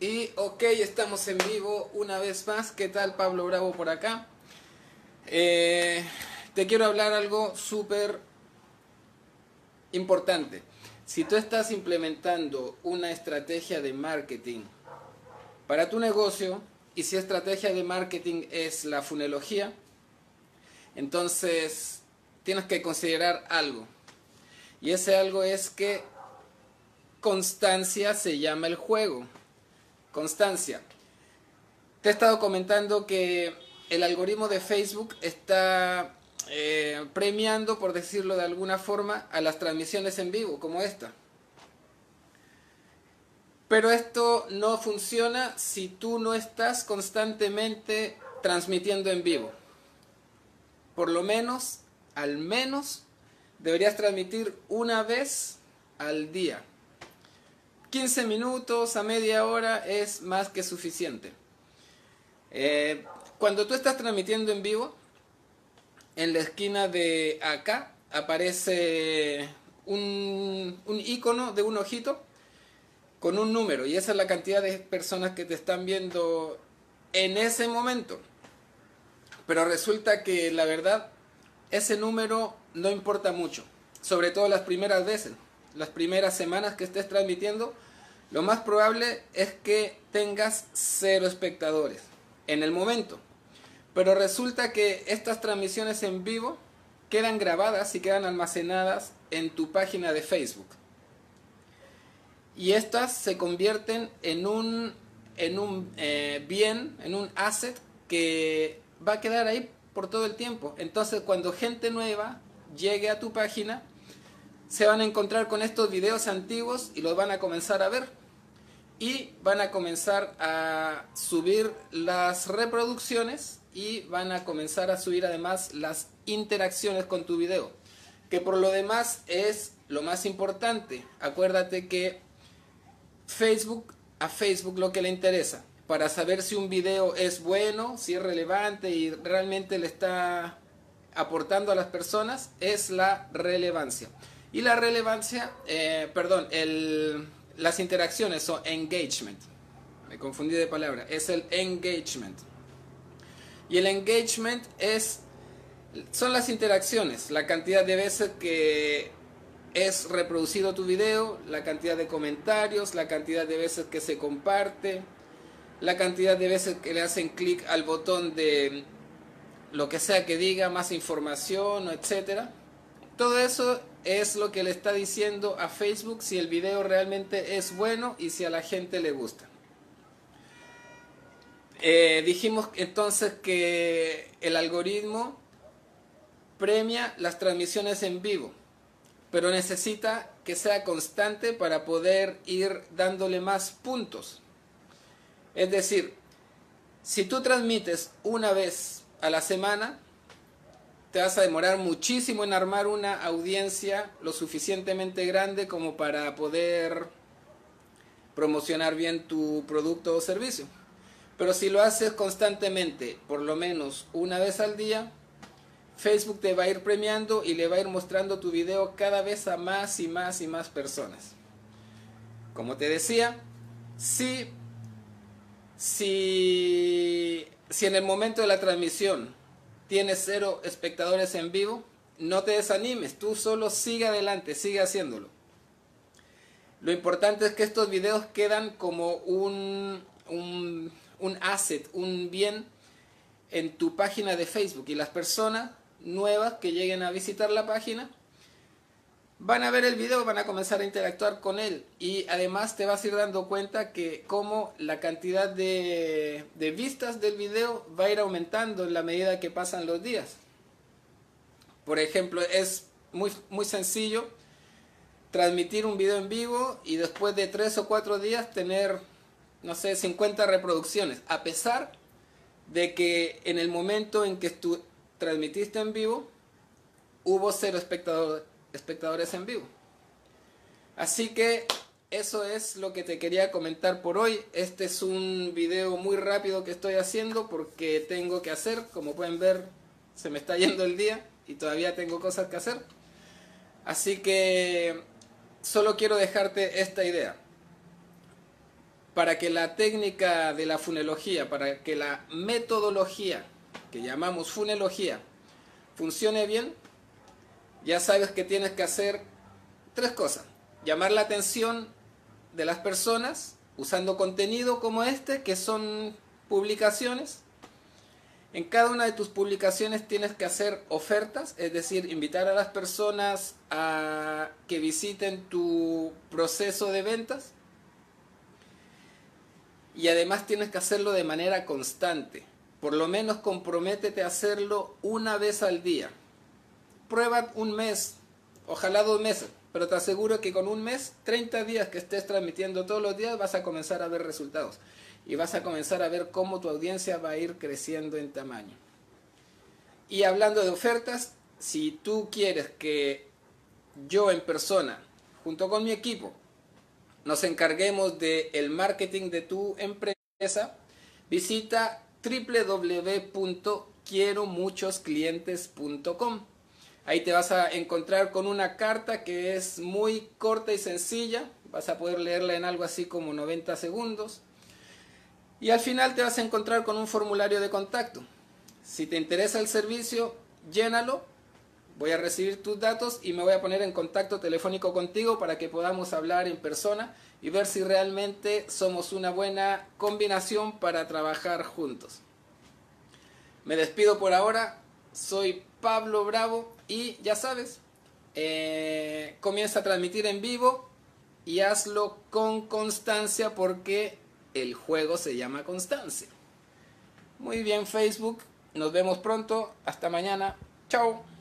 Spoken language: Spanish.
Y ok, estamos en vivo una vez más. ¿Qué tal Pablo Bravo por acá? Eh, te quiero hablar algo súper importante. Si tú estás implementando una estrategia de marketing para tu negocio y si estrategia de marketing es la funología, entonces tienes que considerar algo. Y ese algo es que constancia se llama el juego. Constancia. Te he estado comentando que el algoritmo de Facebook está eh, premiando, por decirlo de alguna forma, a las transmisiones en vivo, como esta. Pero esto no funciona si tú no estás constantemente transmitiendo en vivo. Por lo menos, al menos, deberías transmitir una vez al día. 15 minutos a media hora es más que suficiente. Eh, cuando tú estás transmitiendo en vivo, en la esquina de acá aparece un, un icono de un ojito con un número y esa es la cantidad de personas que te están viendo en ese momento. Pero resulta que la verdad, ese número no importa mucho, sobre todo las primeras veces las primeras semanas que estés transmitiendo, lo más probable es que tengas cero espectadores en el momento. Pero resulta que estas transmisiones en vivo quedan grabadas y quedan almacenadas en tu página de Facebook. Y estas se convierten en un, en un eh, bien, en un asset que va a quedar ahí por todo el tiempo. Entonces cuando gente nueva llegue a tu página, se van a encontrar con estos videos antiguos y los van a comenzar a ver. Y van a comenzar a subir las reproducciones y van a comenzar a subir además las interacciones con tu video. Que por lo demás es lo más importante. Acuérdate que Facebook, a Facebook lo que le interesa, para saber si un video es bueno, si es relevante y realmente le está aportando a las personas, es la relevancia. Y la relevancia, eh, perdón, el, las interacciones son engagement. Me confundí de palabra. Es el engagement. Y el engagement es, son las interacciones, la cantidad de veces que es reproducido tu video, la cantidad de comentarios, la cantidad de veces que se comparte, la cantidad de veces que le hacen clic al botón de lo que sea que diga, más información, etcétera. Todo eso es lo que le está diciendo a Facebook si el video realmente es bueno y si a la gente le gusta. Eh, dijimos entonces que el algoritmo premia las transmisiones en vivo, pero necesita que sea constante para poder ir dándole más puntos. Es decir, si tú transmites una vez a la semana, te vas a demorar muchísimo en armar una audiencia lo suficientemente grande como para poder promocionar bien tu producto o servicio. Pero si lo haces constantemente, por lo menos una vez al día, Facebook te va a ir premiando y le va a ir mostrando tu video cada vez a más y más y más personas. Como te decía, si, si, si en el momento de la transmisión tienes cero espectadores en vivo, no te desanimes, tú solo sigue adelante, sigue haciéndolo. Lo importante es que estos videos quedan como un, un, un asset, un bien en tu página de Facebook y las personas nuevas que lleguen a visitar la página van a ver el video, van a comenzar a interactuar con él y además te vas a ir dando cuenta que como la cantidad de, de, vistas del video va a ir aumentando en la medida que pasan los días. Por ejemplo, es muy, muy sencillo transmitir un video en vivo y después de 3 o 4 días tener, no sé, 50 reproducciones, a pesar de que en el momento en que tú transmitiste en vivo hubo cero espectadores espectadores en vivo. Así que eso es lo que te quería comentar por hoy. Este es un video muy rápido que estoy haciendo porque tengo que hacer, como pueden ver, se me está yendo el día. y todavía tengo cosas que hacer. Así que solo quiero dejarte esta idea. Para que la técnica de la funología, para que la metodología que llamamos funología funcione bien, ya sabes que tienes que hacer tres cosas. Llamar la atención de las personas usando contenido como este, que son publicaciones. En cada una de tus publicaciones tienes que hacer ofertas, es decir, invitar a las personas a que visiten tu proceso de ventas. Y además tienes que hacerlo de manera constante. Por lo menos comprométete a hacerlo una vez al día. Prueba un mes, ojalá dos meses, pero te aseguro que con un mes, 30 días que estés transmitiendo todos los días, vas a comenzar a ver resultados y vas a comenzar a ver cómo tu audiencia va a ir creciendo en tamaño. Y hablando de ofertas, si tú quieres que yo en persona, junto con mi equipo, nos encarguemos del el marketing de tu empresa, visita www.quieromuchosclientes.com. Ahí te vas a encontrar con una carta que es muy corta y sencilla. Vas a poder leerla en algo así como 90 segundos. Y al final te vas a encontrar con un formulario de contacto. Si te interesa el servicio, llénalo. Voy a recibir tus datos y me voy a poner en contacto telefónico contigo para que podamos hablar en persona y ver si realmente somos una buena combinación para trabajar juntos. Me despido por ahora. Soy Pablo Bravo y ya sabes, eh, comienza a transmitir en vivo y hazlo con constancia porque el juego se llama constancia. Muy bien Facebook, nos vemos pronto, hasta mañana, chao.